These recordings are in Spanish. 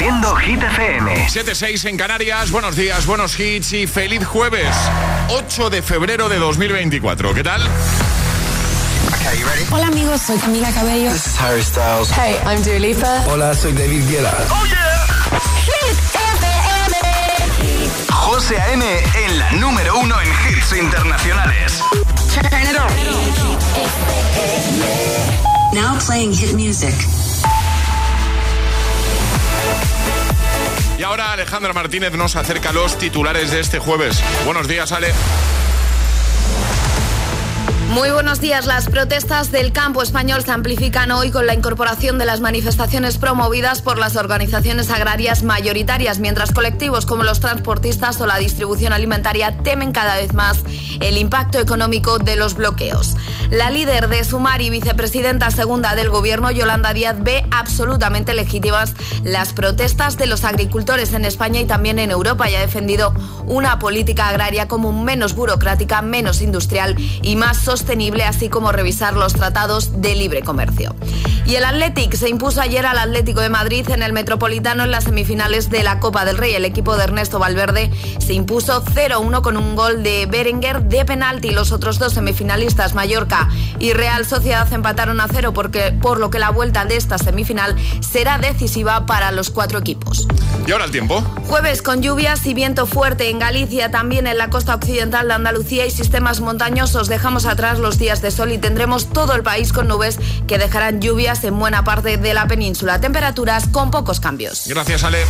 Hit FM. 7-6 en Canarias. Buenos días, buenos hits y feliz jueves. 8 de febrero de 2024. ¿Qué tal? Hola amigos, soy Camila Cabello. This is Harry Styles. Hey, I'm Dua Lipa. Hola, soy David Guetta. Oh yeah. Hit FM. José A.M. en la número uno en hits internacionales. Turn it on. Now playing hit music. Y ahora Alejandra Martínez nos acerca los titulares de este jueves. Buenos días, Ale. Muy buenos días. Las protestas del campo español se amplifican hoy con la incorporación de las manifestaciones promovidas por las organizaciones agrarias mayoritarias, mientras colectivos como los transportistas o la distribución alimentaria temen cada vez más el impacto económico de los bloqueos. La líder de Sumar y vicepresidenta segunda del gobierno, Yolanda Díaz, ve absolutamente legítimas las protestas de los agricultores en España y también en Europa y ha defendido una política agraria como menos burocrática, menos industrial y más sostenible sostenible, así como revisar los tratados de libre comercio. Y el Athletic se impuso ayer al Atlético de Madrid en el Metropolitano en las semifinales de la Copa del Rey. El equipo de Ernesto Valverde se impuso 0-1 con un gol de Berenguer de penalti. Los otros dos semifinalistas, Mallorca y Real Sociedad, empataron a cero porque, por lo que la vuelta de esta semifinal será decisiva para los cuatro equipos. ¿Y ahora el tiempo? Jueves con lluvias y viento fuerte en Galicia, también en la costa occidental de Andalucía y sistemas montañosos. Dejamos atrás los días de sol y tendremos todo el país con nubes que dejarán lluvias en buena parte de la península. Temperaturas con pocos cambios. Gracias, Ale.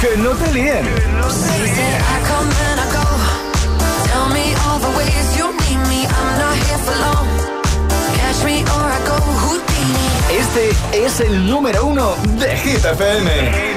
que no te líen. Este es el número uno de Hit FM.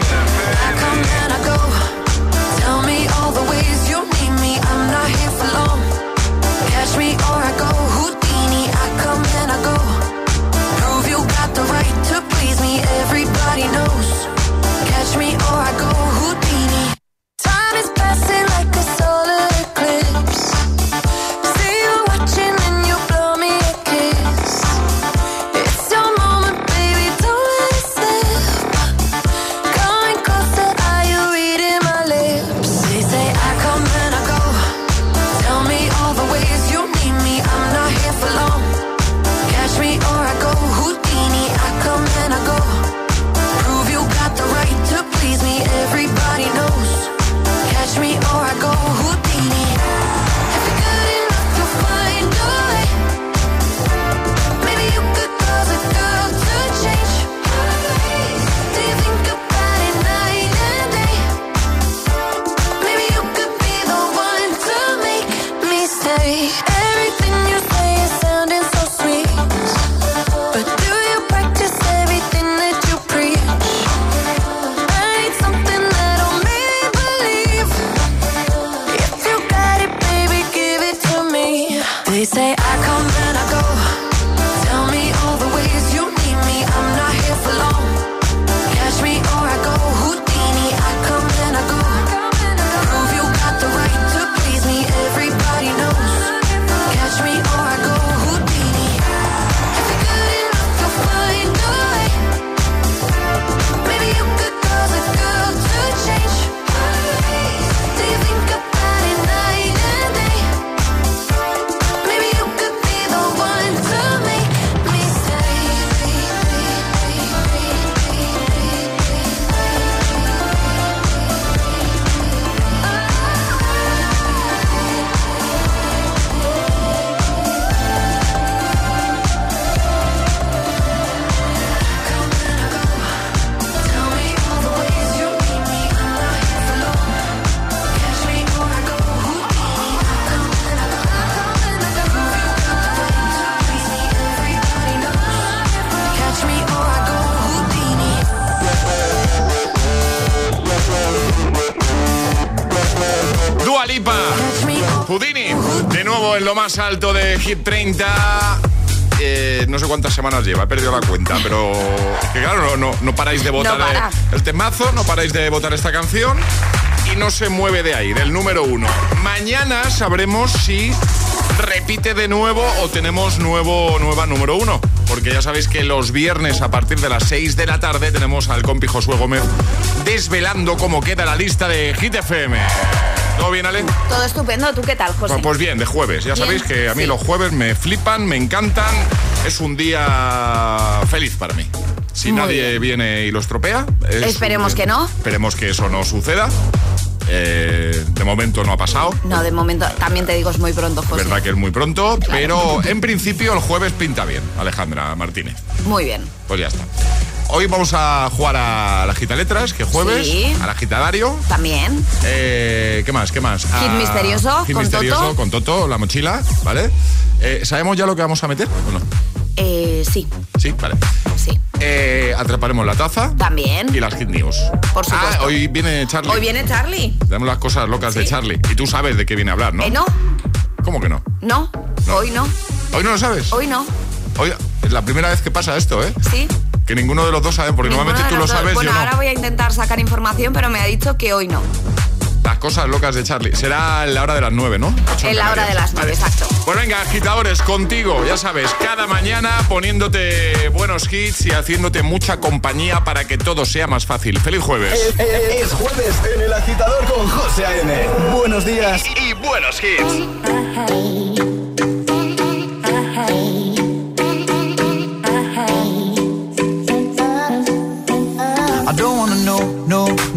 Más alto de Hit 30. Eh, no sé cuántas semanas lleva, he perdido la cuenta, pero que claro, no, no, paráis de votar el, temazo, no paráis de votar esta canción y no se mueve de ahí, del número uno. Mañana sabremos si repite de nuevo o tenemos nuevo, nueva número uno. Porque ya sabéis que los viernes a partir de las 6 de la tarde tenemos al compi Josué Gómez desvelando cómo queda la lista de Hit FM. ¿Todo bien, Ale? Todo estupendo. ¿Tú qué tal, José? Pues, pues bien, de jueves. Ya sabéis que a mí los jueves me flipan, me encantan. Es un día feliz para mí. Si nadie viene y lo estropea. Esperemos que no. Esperemos que eso no suceda. Eh, de momento no ha pasado. No, de momento también te digo es muy pronto, José. Verdad que es muy pronto, pero en principio el jueves pinta bien, Alejandra Martínez. Muy bien. Pues ya está. Hoy vamos a jugar a la gita letras, que jueves, a la gitadario. También. Eh, ¿Qué más? ¿Qué más? Hit misterioso, con Toto. con Toto, la mochila, ¿vale? Eh, ¿Sabemos ya lo que vamos a meter o no? Eh, sí. Sí, vale. Sí. Eh, atraparemos la taza. También. Y las hit news. Por supuesto. Ah, hoy viene Charlie. Hoy viene Charlie. Tenemos las cosas locas de Charlie. Y tú sabes de qué viene a hablar, ¿no? Eh, no. ¿Cómo que no? no? Hoy no. ¿Hoy no lo sabes? Hoy no. Hoy es la primera vez que pasa esto, ¿eh? Sí. Que ninguno de los dos sabe, porque normalmente tú lo sabes. Bueno, yo no. ahora voy a intentar sacar información, pero me ha dicho que hoy no. Las cosas locas de Charlie. Será en la hora de las nueve, ¿no? En la hora de las nueve, exacto. Pues venga, agitadores, contigo, ya sabes, cada mañana poniéndote buenos hits y haciéndote mucha compañía para que todo sea más fácil. ¡Feliz jueves! Es, jueves en el agitador con José A.N. Buenos días y, y buenos hits.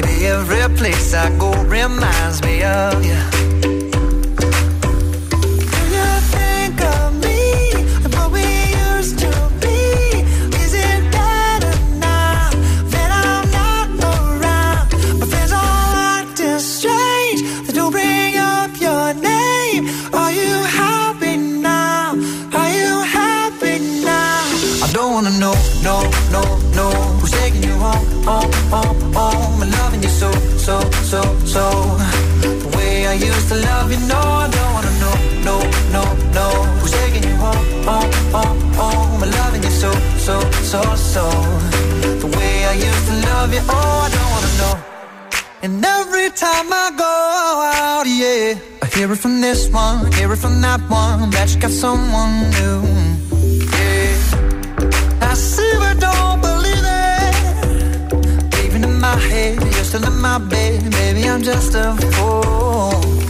Baby, every place I go reminds me of you. Do you think of me and what we used to be? Is it better now that I'm not around? My friends all strange. They do bring up your name. Are you happy now? Are you happy now? I don't wanna know, no, no, no. Who's taking you home, home, home? so, so, so. The way I used to love you, no, I don't wanna know, no, no, no. Who's taking you home, home, home, home? I'm loving you so, so, so, so. The way I used to love you, oh, I don't wanna know. And every time I go out, yeah I hear it from this one, hear it from that one That you got someone new, I see but don't believe it. Even in my head still in my bed, baby, I'm just a fool.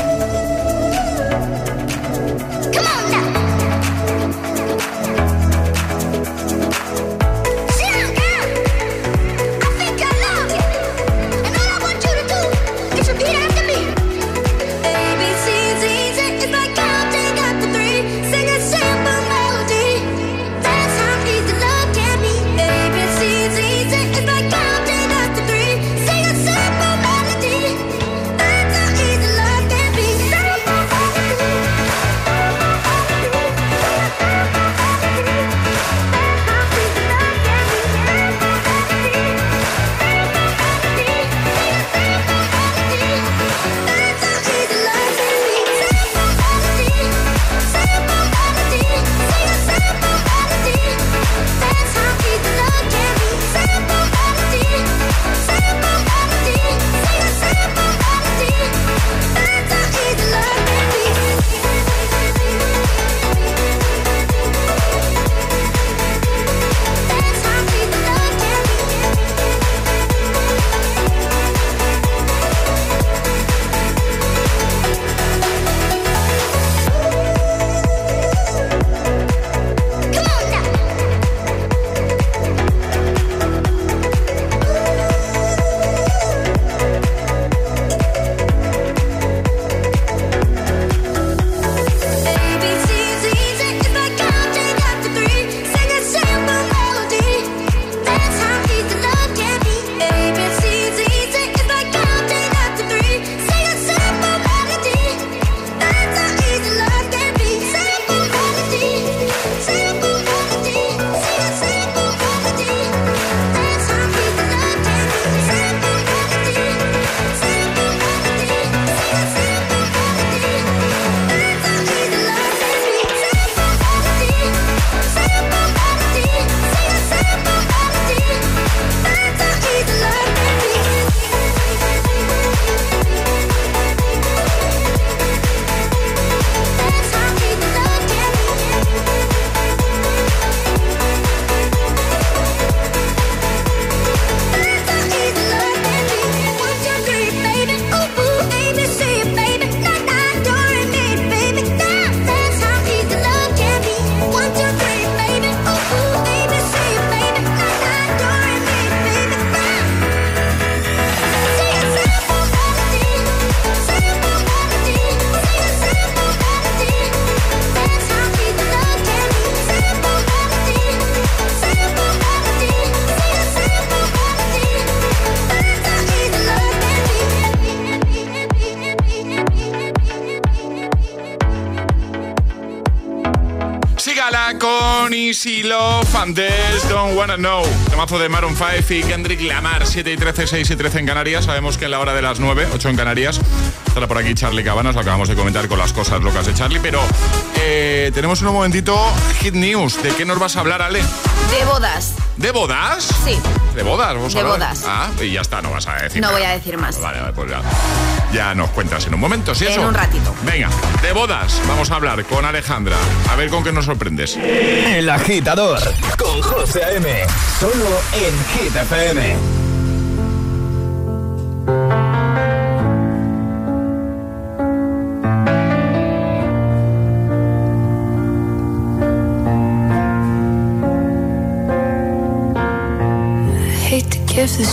antes Don't Wanna Know. Temazo de Maroon 5 y Kendrick Lamar, 7 y 13, 6 y 13 en Canarias. Sabemos que en la hora de las 9, 8 en Canarias, estará por aquí Charlie Cabanas, lo acabamos de comentar con las cosas locas de Charlie, pero eh, tenemos un momentito Hit News. ¿De qué nos vas a hablar, Ale? De bodas. ¿De bodas? Sí. ¿De bodas? ¿Vos de bodas. Ah, y ya está, no vas a decir. No voy a decir más. Vale, vale, pues ya, ya nos cuentas en un momento, ¿sí eso? En un ratito. Venga, de bodas, vamos a hablar con Alejandra. A ver con qué nos sorprendes. El agitador con José A.M. Solo en Hit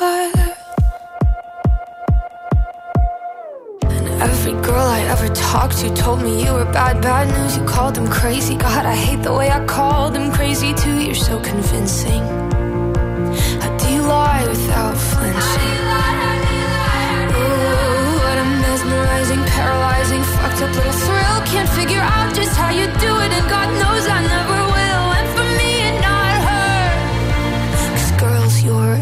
Vampire. And every girl I ever talked to told me you were bad, bad news. You called them crazy. God, I hate the way I called them crazy too. You're so convincing. How do lie without flinching? Ooh, what a mesmerizing, paralyzing, fucked up little thrill. Can't figure out just how you do it, and God knows I never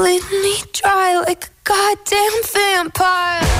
bleeding me dry like a goddamn vampire.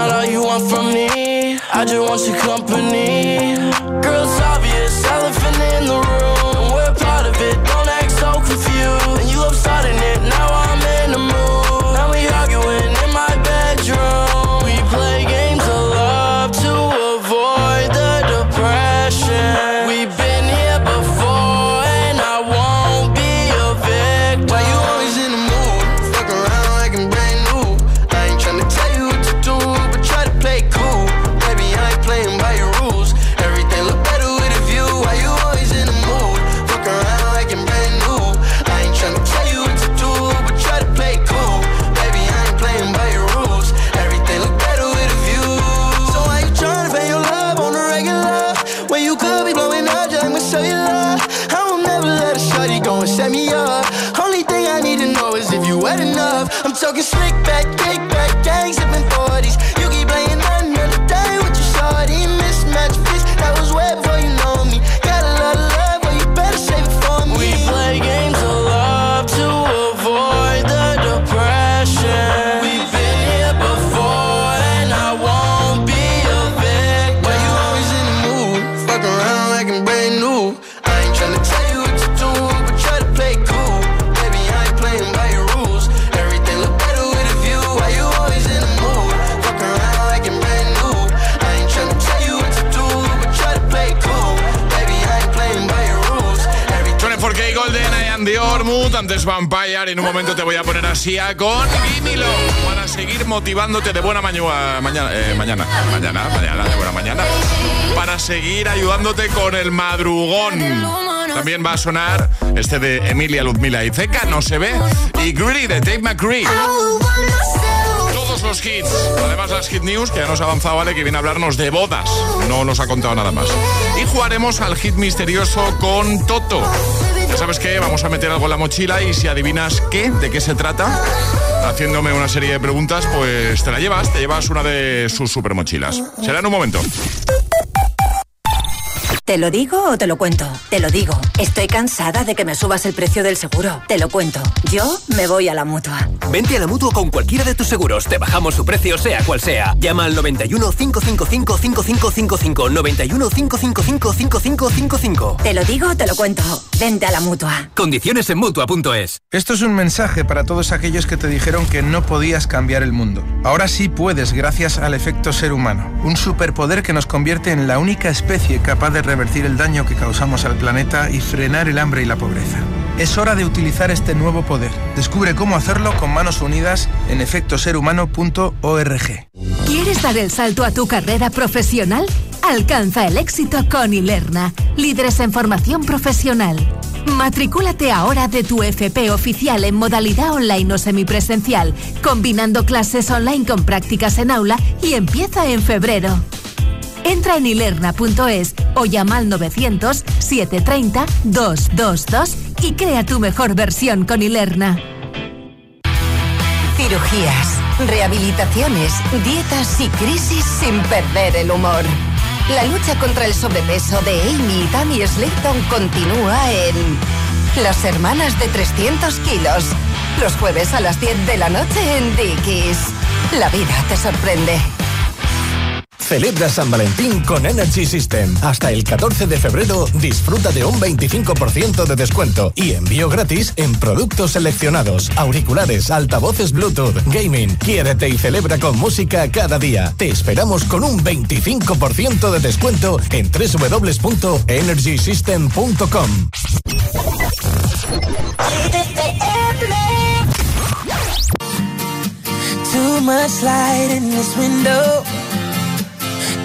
Not all you want from me. I just want your company. Girl, it's obvious, con Gimilo para seguir motivándote de buena mañana, mañana, eh, mañana, mañana, mañana, de buena mañana. Para seguir ayudándote con el madrugón. También va a sonar este de Emilia Ludmila y Zeca, no se ve. Y Greedy de Dave McCree los hits. Además, las hit news, que ya nos ha avanzado, ¿vale? Que viene a hablarnos de bodas. No nos ha contado nada más. Y jugaremos al hit misterioso con Toto. Ya sabes que vamos a meter algo en la mochila y si adivinas qué, de qué se trata, haciéndome una serie de preguntas, pues te la llevas, te llevas una de sus super mochilas. Será en un momento. ¿Te lo digo o te lo cuento? Te lo digo. Estoy cansada de que me subas el precio del seguro. Te lo cuento. Yo me voy a la mutua. Vente a la mutua con cualquiera de tus seguros. Te bajamos su precio, sea cual sea. Llama al 91 555 5555. 91 555 5555. Te lo digo o te lo cuento. Vente a la mutua. Condiciones en mutua.es. Esto es un mensaje para todos aquellos que te dijeron que no podías cambiar el mundo. Ahora sí puedes, gracias al efecto ser humano. Un superpoder que nos convierte en la única especie capaz de revertir el daño que causamos al planeta y frenar el hambre y la pobreza. Es hora de utilizar este nuevo poder. Descubre cómo hacerlo con manos unidas en efectoserhumano.org. ¿Quieres dar el salto a tu carrera profesional? Alcanza el éxito con Ilerna, líderes en formación profesional. Matricúlate ahora de tu FP oficial en modalidad online o semipresencial, combinando clases online con prácticas en aula y empieza en febrero. Entra en ilerna.es o llama al 900-730-222 y crea tu mejor versión con Ilerna. Cirugías, rehabilitaciones, dietas y crisis sin perder el humor. La lucha contra el sobrepeso de Amy y Tammy Slayton continúa en Las Hermanas de 300 kilos. Los jueves a las 10 de la noche en Dickies. La vida te sorprende. Celebra San Valentín con Energy System. Hasta el 14 de febrero disfruta de un 25% de descuento y envío gratis en productos seleccionados, auriculares, altavoces Bluetooth, gaming. Quiérete y celebra con música cada día. Te esperamos con un 25% de descuento en www.energysystem.com.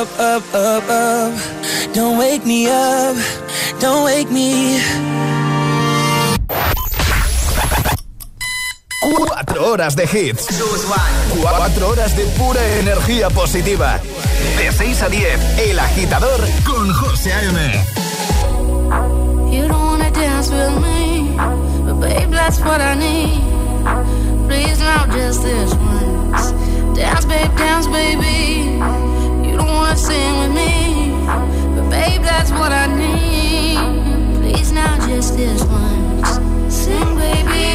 up, up, up. Don't wake me up, don't wake me. Cuatro horas de hits. Cuatro horas de pura energía positiva. De 6 a 10, El Agitador con José A.M. You don't wanna dance with me, but babe, that's what I need. Please, now just this once. Dance, babe, dance, baby. don't wanna sing with me, but babe, that's what I need. Please now, just this once, sing, baby.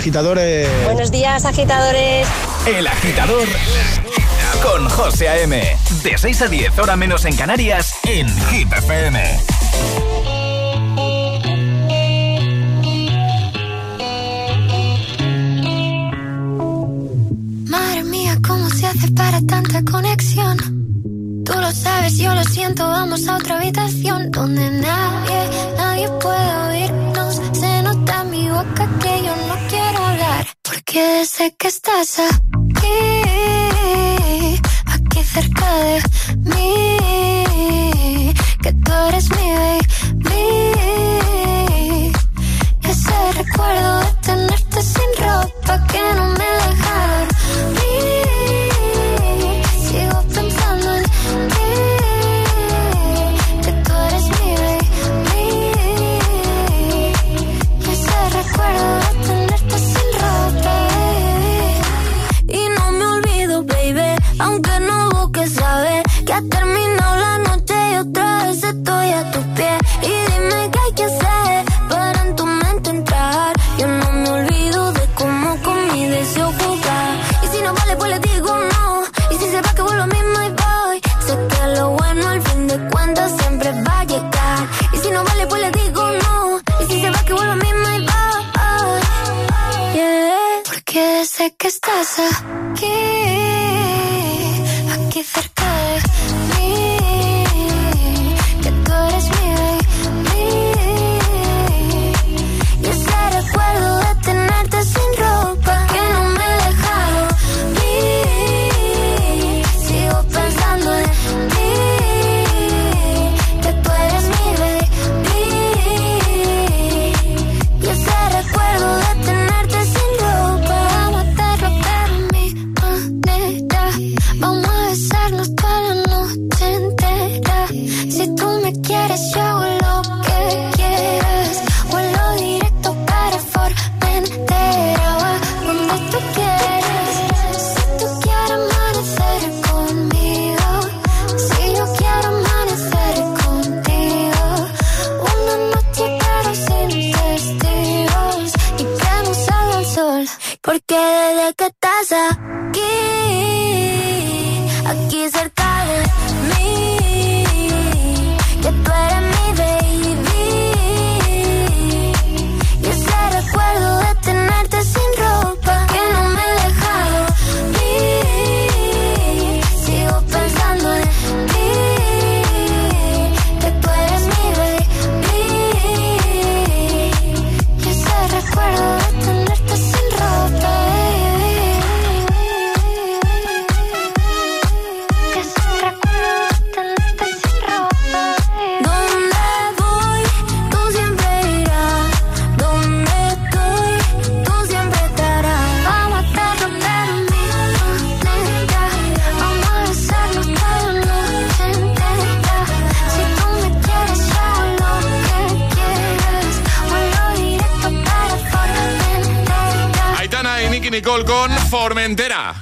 agitadores. Buenos días, agitadores. El agitador con José A.M. De 6 a 10, hora menos en Canarias, en Hit Madre mía, ¿cómo se hace para tanta conexión? Tú lo sabes, yo lo siento, vamos a otra habitación donde nadie sé que estás a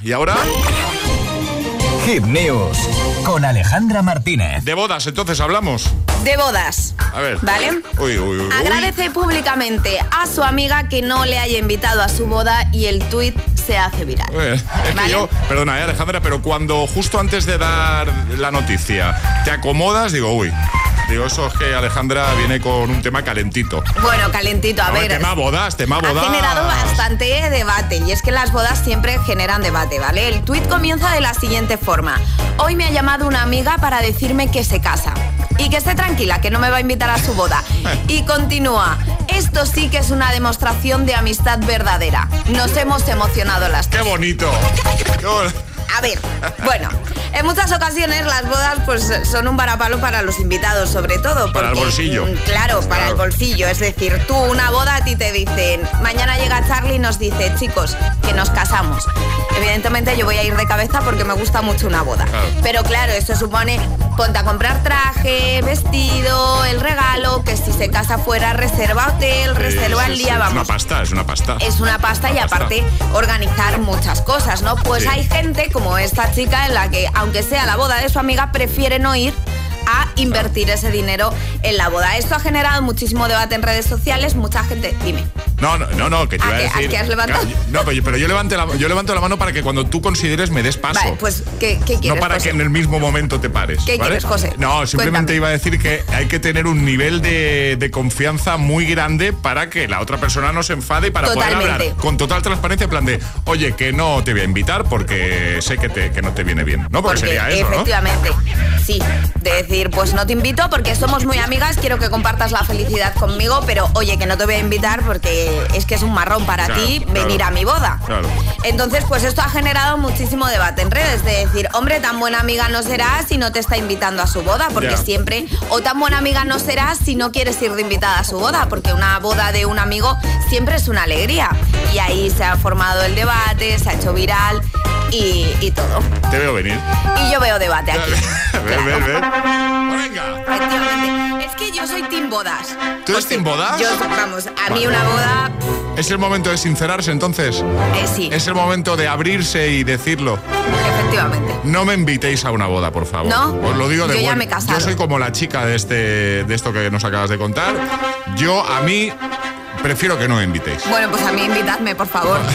¿Y ahora? Hit News con Alejandra Martínez. De bodas, entonces hablamos. De bodas. A ver. ¿Vale? Uy, uy, uy. Agradece públicamente a su amiga que no le haya invitado a su boda y el tuit se hace viral. Eh, Es que yo, perdona, eh, Alejandra, pero cuando justo antes de dar la noticia te acomodas, digo, uy. Digo, eso es que Alejandra viene con un tema calentito. Bueno, calentito, a ver. tema bodas, tema Ha bodas. generado bastante debate y es que las bodas siempre generan debate, ¿vale? El tuit comienza de la siguiente forma. Hoy me ha llamado una amiga para decirme que se casa y que esté tranquila, que no me va a invitar a su boda. Y continúa. Esto sí que es una demostración de amistad verdadera. Nos hemos emocionado las ¡Qué bonito! A ver, bueno, en muchas ocasiones las bodas pues son un varapalo para los invitados, sobre todo. Para el bolsillo. mm, Claro, para el bolsillo. Es decir, tú una boda a ti te dicen, mañana llega Charlie y nos dice, chicos, que nos casamos. Evidentemente yo voy a ir de cabeza porque me gusta mucho una boda. Claro. Pero claro, eso supone ponte a comprar traje, vestido, el regalo, que si se casa fuera reserva hotel, reserva el día, vamos Es una pasta, es una pasta. es una pasta y pasta. aparte organizar muchas cosas, ¿no? Pues Sí. hay gente como esta chica en la que, aunque sea la boda de su amiga, prefiere no ir a invertir ese dinero en la boda. Esto ha generado muchísimo debate en redes sociales, mucha gente, dime. No, no, no, no, que te ¿A iba a qué- a decir. qué has levantado? No, pero, pero yo, levante la, yo levanto la mano para que cuando tú consideres me des paso. Vale, pues, ¿qué, qué no quieres, para José? que en el mismo momento te pares. ¿Qué ¿vale? quieres, José? No, simplemente Cuéntame. iba a decir que hay que tener un nivel de, de confianza muy grande para que la otra persona no se enfade y para poder hablar con total transparencia, en plan de, oye, que no te voy a invitar porque sé que, te, que no te viene bien. ¿No? Porque, Porque sería eso, ¿no? efectivamente, sí, de decir, pues no te invito porque somos muy amigas, quiero que compartas la felicidad conmigo, pero oye, que no te voy a invitar porque es que es un marrón para Claro, ti claro. venir a mi boda. Claro. Entonces, pues esto ha generado muchísimo debate en redes, de decir, hombre, tan buena amiga no serás si no te está invitando a su boda, porque siempre, o tan buena amiga no serás si no quieres ir de invitada a su boda, porque una boda de un amigo siempre es una alegría. Y ahí se ha formado el debate, se ha hecho viral y, y todo. Te veo venir. Y yo veo debate aquí. Ver, ver, ver. Venga. Efectivamente. Es que yo soy team bodas. ¿Tú eres team bodas? Yo, vamos, a mí una boda, Es el momento de sincerarse entonces. eh, sí, Es el momento de abrirse y decirlo. efectivamente. No me invitéis a una boda, por favor. ¿No? Os lo digo de Yo ya buen- me he casado. Yo soy como la chica de este de esto que nos acabas de contar. Yo a mí prefiero que no me invitéis. Bueno, pues a mí invitadme, por favor.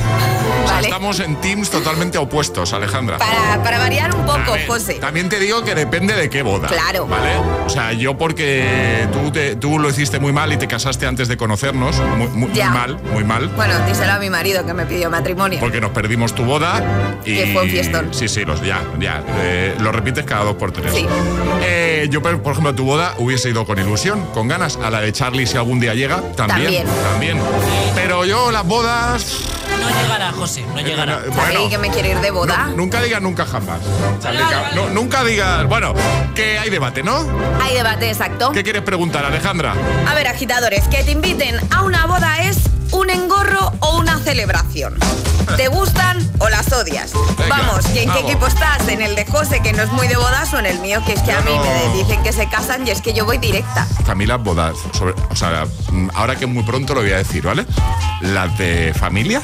O sea, ¿Vale? estamos en teams totalmente opuestos, Alejandra. Para, para variar un poco, ver, José. También te digo que depende de qué boda. Claro. ¿Vale? O sea, yo porque tú, te- tú lo hiciste muy mal y te casaste antes de conocernos. Muy, muy- muy mal, muy mal. Bueno, díselo a mi marido que me pidió matrimonio. Porque nos perdimos tu boda y. Que fue un fiestón. Sí, sí, los, ya, ya. eh, lo repites cada dos por tres. Sí. Eh, yo, por ejemplo, tu boda hubiese ido con ilusión, con ganas. A la de Charlie, si algún día llega, también. También. También. Pero yo, las bodas. No llegará, José, no llegará. eh, Charlie, que me quiere ir de boda. nu- nunca digas nunca jamás. Charlie, ca- no, nunca digas. Bueno, que hay debate, ¿no? Hay debate, exacto. ¿Qué quieres preguntar, Alejandra? A ver, agitadores, que te inviten a una boda es un engorro o una celebración. ¿Te gustan o las odias? Venga, vamos, ¿y en qué equipo estás? ¿En el de José, que no es muy de bodas, o en el mío, que es que a mí no. me dicen que se casan y es que yo voy directa? A mí las bodas, sobre- o sea, ahora que muy pronto lo voy a decir, ¿vale? Las de familia.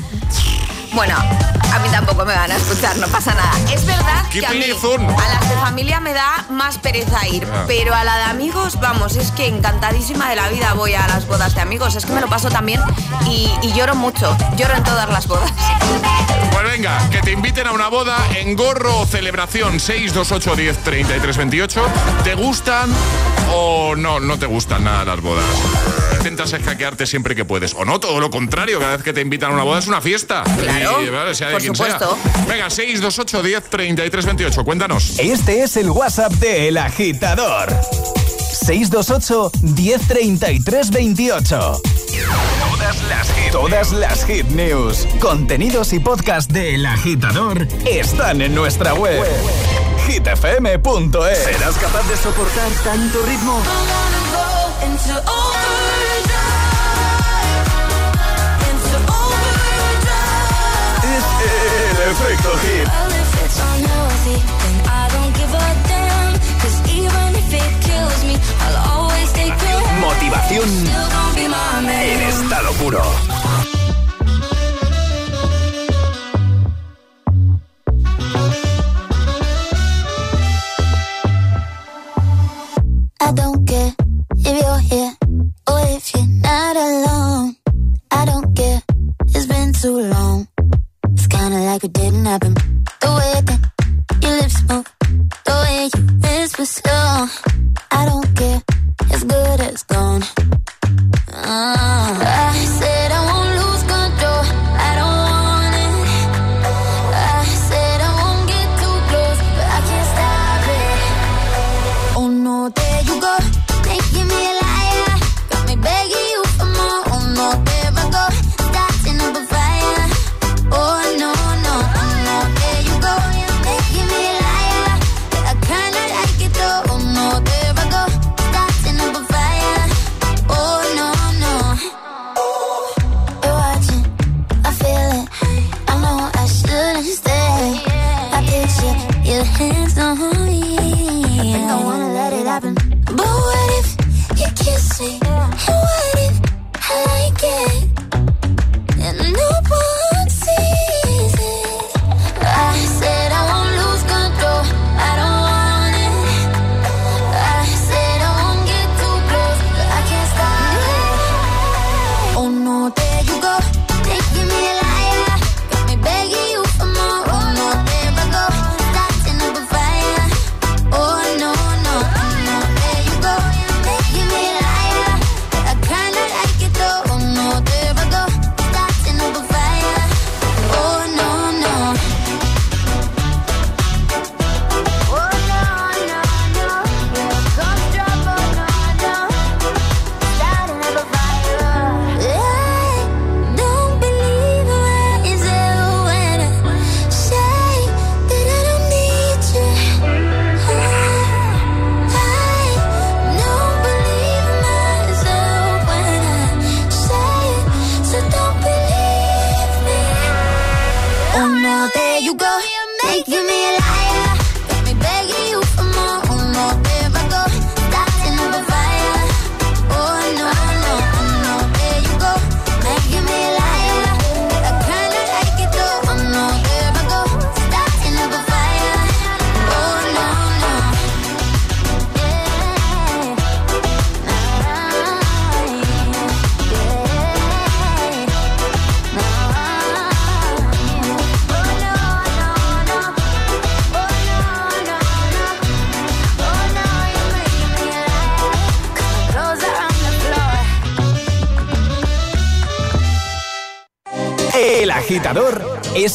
Bueno, a mí tampoco me van a escuchar, no pasa nada. Es verdad ¡Qué que a mí a las de familia me da más pereza ir, Ah. pero a la de amigos, vamos, es que encantadísima de la vida voy a las bodas de amigos. Es que me lo paso también y, y lloro mucho, lloro en todas las bodas. Pues venga, que te inviten a una boda en gorro o celebración 628 10 33 28. ¿Te gustan o no, no te gustan nada las bodas? Intentas escaquearte siempre que puedes. O no, todo lo contrario, cada vez que te invitan a una boda es una fiesta. Claro, Y, vale, sea de por quien supuesto. sea. Venga, 628 10 33 28. Cuéntanos. Este es el WhatsApp de El Agitador. 628 1033 28. Todas las hit Todas las hit news, contenidos y podcast de El Agitador están en nuestra web. hitfm.es. ¿Serás capaz de soportar tanto ritmo? El efecto hit. Motivación en estado puro. I don't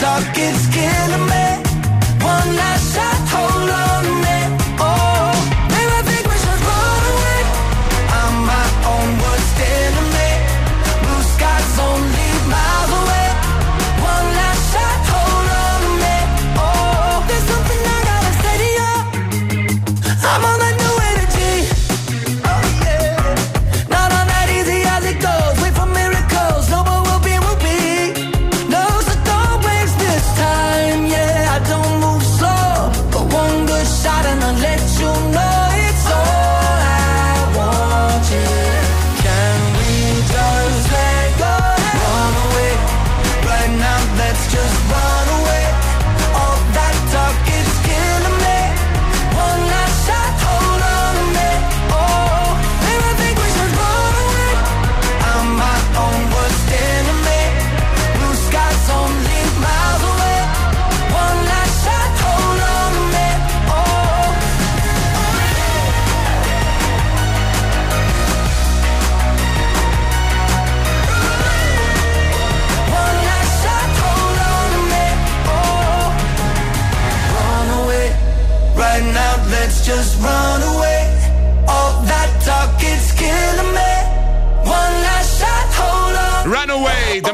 talk is killing me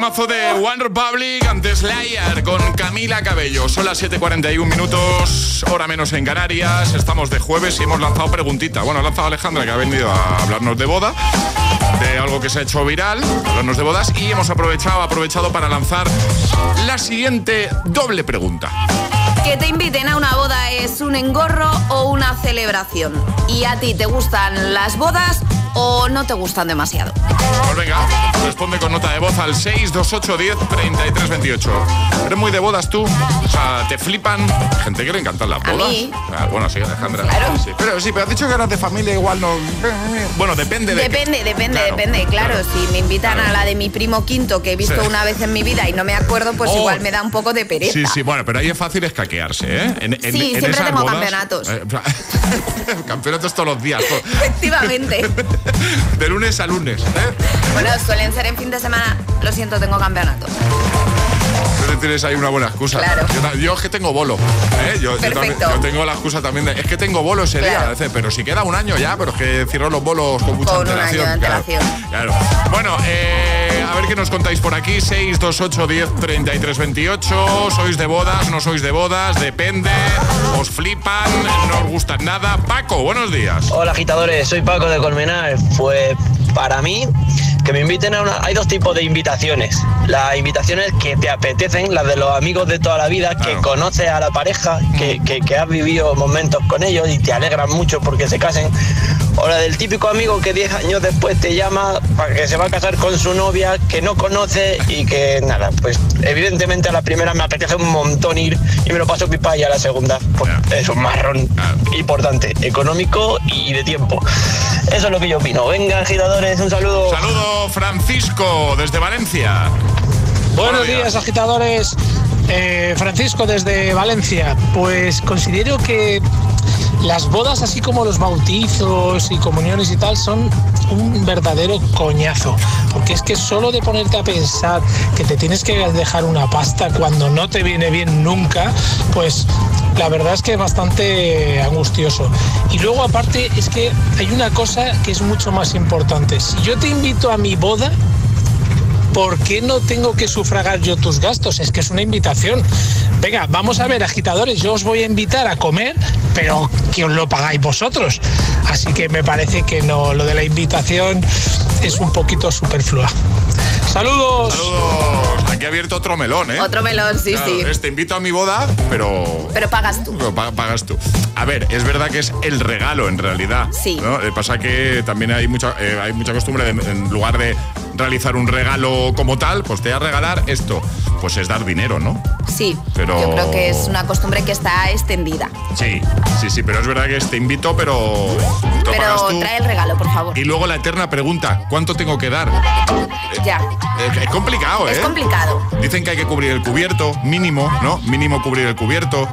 temazo de One Republic ante Slayer con Camila Cabello. Son las 7.41 minutos, hora menos en Canarias. Estamos de jueves y hemos lanzado preguntita. Bueno, ha lanzado Alejandra que ha venido a hablarnos de boda, de algo que se ha hecho viral, hablarnos de bodas y hemos aprovechado, aprovechado para lanzar la siguiente doble pregunta. Que te inviten a una boda es un engorro o una celebración. ¿Y a ti te gustan las bodas o no te gustan demasiado. Pues venga, responde con nota de voz al 628 10 33 28. ¿Eres muy de bodas tú? O sea, ¿te flipan? Gente que le encantan las A bodas. mí. Ah, bueno, sí, Alejandra. Claro. Sí, pero sí, pero has dicho que eras de familia igual no... Bueno, depende de... Depende, depende, Claro, depende. Claro, si me invitan a la de mi primo quinto que he visto Sí. una vez en mi vida y no me acuerdo, pues Oh. igual me da un poco de pereza. Sí, sí, bueno, pero ahí es fácil escaquearse, ¿eh? En, en- Sí, en siempre tengo bodas- campeonatos. Eh, campeonatos todos los días, to- Efectivamente. de lunes a lunes, ¿eh? bueno, suelen ser en fin de semana. Lo siento, tengo campeonato. Entonces tienes ahí una buena excusa. Claro. Yo, es que tengo bolo. ¿eh? Yo, yo también- Perfecto. yo tengo la excusa también de. Es que tengo bolo ese día. Pero si queda un año ya, pero es que cierro los bolos con mucha Con un antelación. año de claro, antelación. claro. Bueno, eh, ver qué nos contáis por aquí. 628 10 33 28. ¿Sois de bodas? ¿No sois de bodas? Depende. ¿Os flipan? ¿No os gustan nada? Paco, buenos días. Hola agitadores, soy Paco de Colmenar. Pues para mí, que me inviten a una... Hay dos tipos de invitaciones. Las invitaciones que te apetecen, las de los amigos de toda la vida, que conoces a la pareja, que, que- que has vivido momentos con ellos y te alegran mucho porque se casen. O la del típico amigo que 10 años después te llama para que se va a casar con su novia, que no conoce y que nada, pues evidentemente a la primera me apetece un montón ir y me lo paso pipa y a la segunda pues, es un marrón importante, económico y de tiempo. Eso es lo que yo opino. Venga, agitadores, un saludo. Saludo, Francisco, desde Valencia. Buenos días, agitadores. Eh, Francisco desde Valencia. Pues considero que las bodas, así como los bautizos y comuniones y tal, son un verdadero coñazo. Porque es que solo de ponerte a pensar que te tienes que dejar una pasta cuando no te viene bien nunca, pues la verdad es que es bastante angustioso. Y luego aparte es que hay una cosa que es mucho más importante. Si yo te invito a mi boda, ¿por qué no tengo que sufragar yo tus gastos? Es que es una invitación. Venga, vamos a ver, agitadores, yo os voy a invitar a comer, pero que os lo pagáis vosotros. Así que me parece que no, lo de la invitación es un poquito superflua. Saludos. Saludos. Aquí ha abierto otro melón, ¿eh? Otro melón, sí, Claro, sí. es, te invito a mi boda, pero Pero pagas tú. Pa- pagas tú. A ver, es verdad que es el regalo en realidad. Sí. ¿no? Eh, Pasa que también hay mucha, eh, hay mucha costumbre de, en lugar de realizar un regalo como tal, pues te voy a regalar esto. Pues es dar dinero, ¿no? Sí, Pero- yo creo que es una costumbre que está extendida. Sí, sí, sí, pero es verdad que te invito, pero te Pero tú. trae el regalo, por favor. Y luego la eterna pregunta, ¿cuánto tengo que dar? Ya. Es, es complicado, ¿eh? Es complicado. Dicen que hay que cubrir el cubierto, mínimo, ¿no? Mínimo cubrir el cubierto.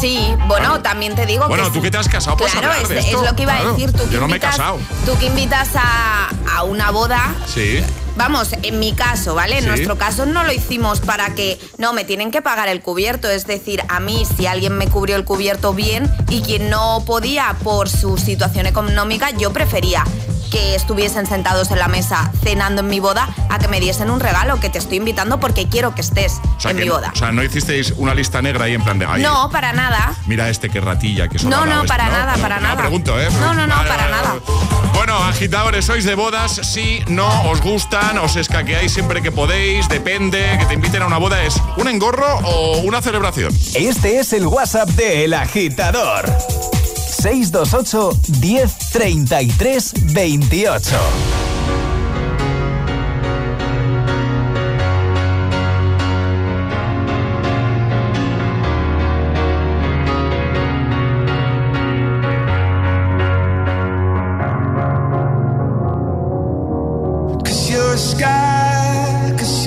Sí, bueno, también te digo Bueno, que tú sí. que te has casado, puedes Claro, es, de es lo que iba Claro, a decir. Tú que yo no me he casado. Tú que invitas a, a una boda, Sí. Vamos, en mi caso, ¿vale? En Sí. nuestro caso no lo hicimos para que, no, me tienen que pagar el cubierto. Es decir, a mí, si alguien me cubrió el cubierto bien y quien no podía por su situación económica, yo prefería que estuviesen sentados en la mesa cenando en mi boda a que me diesen un regalo que te estoy invitando porque quiero que estés O sea, en que- mi boda. o sea, no hicisteis una lista negra ahí en plan de. "Ay, No, para nada. Mira este que ratilla que solo No, no, este", para nada, para No, nada. pregunto, ¿eh? No, no, no, Vale, para vale, nada. vale. Bueno, agitadores, sois de bodas, sí, no, os gustan, os escaqueáis siempre que podéis, depende, que te inviten a una boda, ¿es un engorro o una celebración? Este es el WhatsApp de El Agitador. 628 10 33 28. Cause you're a sky, cause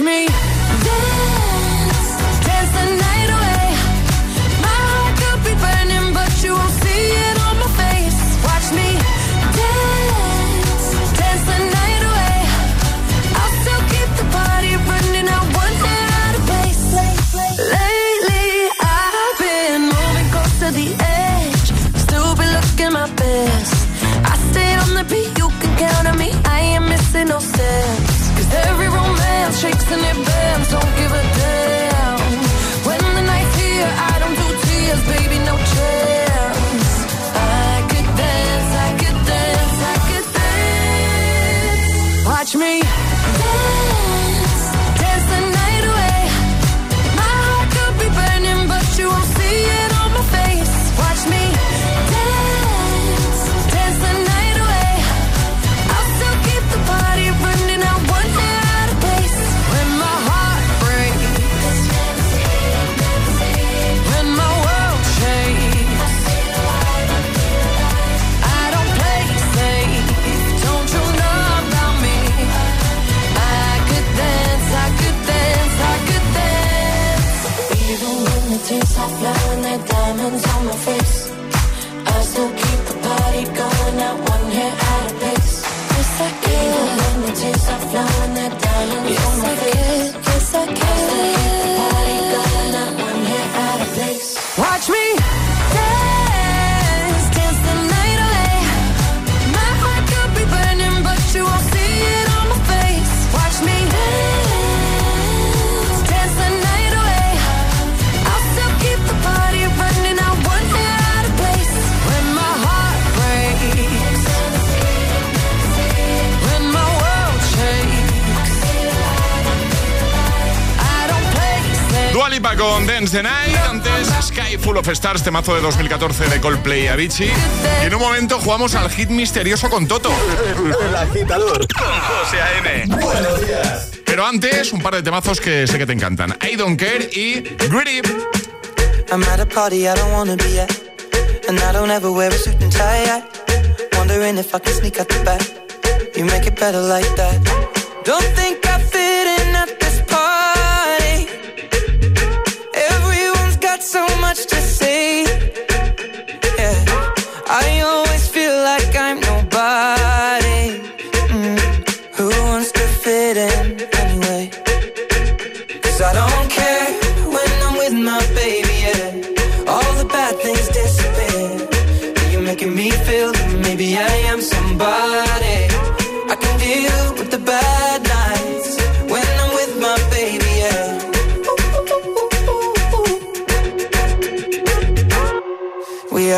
me. Dance, con Dance the Night. Antes Sky Full of Stars, temazo de 2014 de Coldplay y Avicii. Y en un momento jugamos al hit misterioso con Toto. El agitador con José A.M. Buenos días. Pero antes, un par de temazos que sé que te encantan. I Don't Care y Greedy. I'm at a party I don't wanna be at. And I don't ever wear a suit and tie yet. Wondering if I can sneak out the back. You make it better like that. Don't think I fit in at much to say.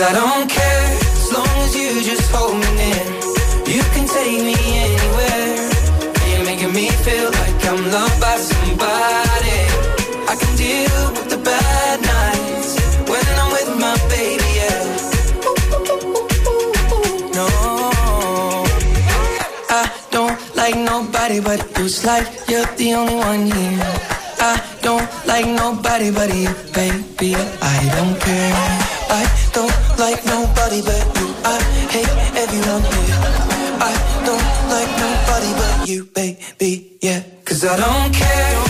Cause I don't care as long as you just hold me near. You can take me anywhere. You're making me feel like I'm loved by somebody. I can deal with the bad nights when I'm with my baby. Yeah. No, I don't like nobody but you. Like you're the only one here. I don't like nobody but you, baby. I don't care. I don't like nobody but you. I hate everyone here. I don't like nobody but you, baby. Yeah, cause I don't care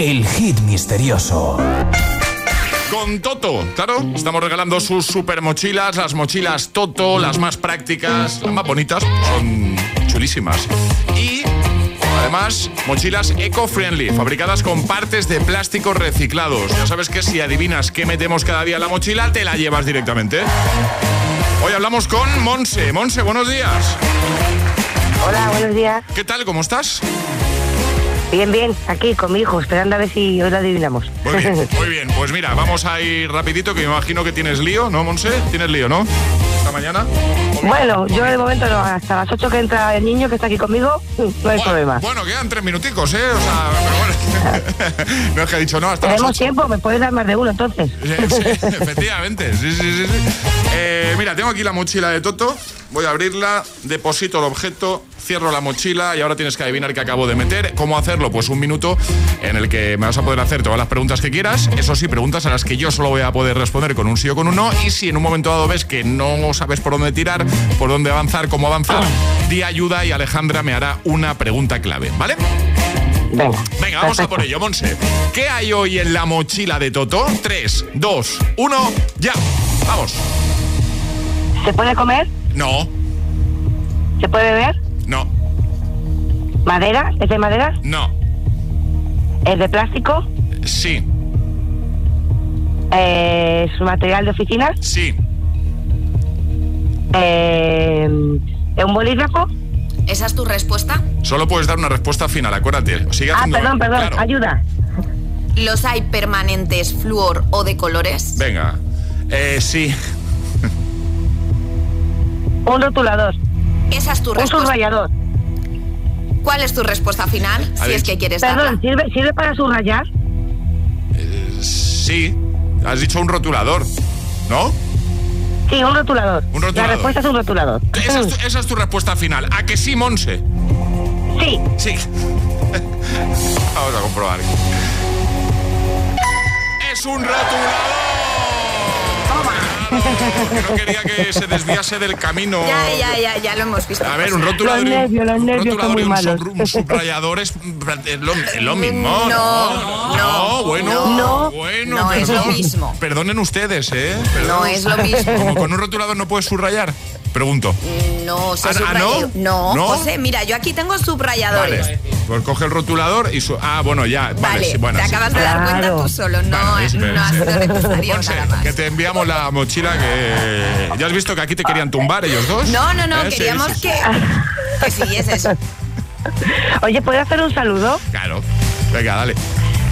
El hit misterioso. Con Toto, claro, estamos regalando sus super mochilas, las mochilas Toto, las más prácticas, las más bonitas, son chulísimas. Y además, mochilas eco-friendly, fabricadas con partes de plástico reciclados. Ya sabes que si adivinas qué metemos cada día en la mochila, te la llevas directamente. Hoy hablamos con Monse. Monse, buenos días. Hola, buenos días. ¿Qué tal? ¿Cómo estás? Bien, bien, aquí con mi hijo, esperando a ver si hoy lo adivinamos. Muy bien, muy bien. Pues mira, vamos a ir rapidito, que me imagino que tienes lío, ¿no, Monse? ¿Tienes lío, no? ¿Esta mañana? Bueno, yo de momento no, hasta las 8 que entra el niño que está aquí conmigo, no hay problema. Bueno, quedan tres minuticos, ¿eh? O sea, pero bueno. no es que ha dicho no, hasta las Tenemos ocho. tiempo, me puedes dar más de uno entonces. Sí, sí, efectivamente, sí, sí, sí. sí. Eh, mira, tengo aquí la mochila de Toto. Voy a abrirla, deposito el objeto cierro la mochila y ahora tienes que adivinar qué acabo de meter. ¿Cómo hacerlo? Pues un minuto en el que me vas a poder hacer todas las preguntas que quieras. Eso sí, preguntas a las que yo solo voy a poder responder con un sí o con un no. Y si en un momento dado ves que no sabes por dónde tirar, por dónde avanzar, cómo avanzar, di ayuda y Alejandra me hará una pregunta clave, ¿vale? Venga, vamos a por ello, Monse. ¿Qué hay hoy en la mochila de Toto? 3, 2, 1, ya. Vamos. ¿Se puede comer? No, ¿Se puede beber? no, ¿Madera? ¿Es de madera? no. ¿Es de plástico? Sí, Eh, ¿Es un material de oficina? sí. Eh, ¿Es un bolígrafo? ¿Esa es tu respuesta? Solo puedes dar una respuesta final, acuérdate. Sigue Ah, perdón, perdón. Claro. Ayuda. ¿Los hay permanentes, flúor o de colores? Venga. Eh, sí. Un rotulador. Esa es tu Un respuesta. subrayador. ¿Cuál es tu respuesta final? A Si ver. es que quieres darla. Perdón, ¿sirve, ¿sirve para subrayar? Sí. Has dicho un rotulador, ¿no? Sí, un rotulador. Un rotulador. La respuesta es un rotulador. Esa es, tu, esa es tu respuesta final. ¿A que sí, Monse? Sí. Sí. Vamos a comprobar. Es un rotulador. Que no quería que se desviase del camino. Ya, ya, ya, ya lo hemos visto. A ver, un rotulador, Los un- nervios, los un nervios rotulador son muy y un, un subrayador es, lo, es lo mismo. No, no, bueno, no, bueno, no es lo perdón. mismo. Perdonen ustedes, ¿eh? Perdón. No es lo mismo. Como con un rotulador no puedes subrayar. Pregunto. No, se Ah, subraya- ¿no? no, ¿No? José, mira, yo aquí tengo subrayadores. Vale. Pues coge el rotulador y su... Ah, bueno, ya. Vale, Vale, sí, bueno, te sí. acabas de dar cuenta Claro. tú solo, no, Vale, es- no ha sido necesario Monse, nada más. que te enviamos la mochila que... ¿Ya has visto que aquí te querían tumbar ellos dos? No, no, no, ¿Eh? Queríamos sí, sí. que... Que sí, es eso. Oye, ¿puedo hacer un saludo? Claro. Venga, dale.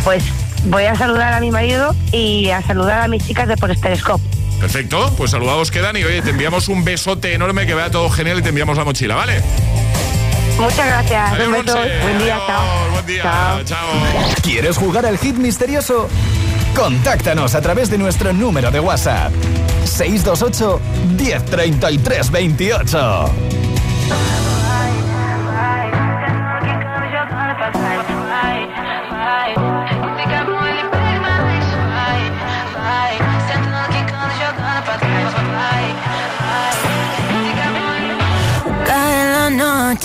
Pues voy a saludar a mi marido y a saludar a mis chicas de Por Telescope. Perfecto, pues saludados quedan y oye, te enviamos un besote enorme, que vea todo genial y te enviamos la mochila, ¿vale? Muchas gracias. Adiós. Buen día, chao. Buen día, Chao. chao. ¿Quieres jugar al hit misterioso? Contáctanos a través de nuestro número de WhatsApp. 628 1033 28.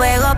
fuego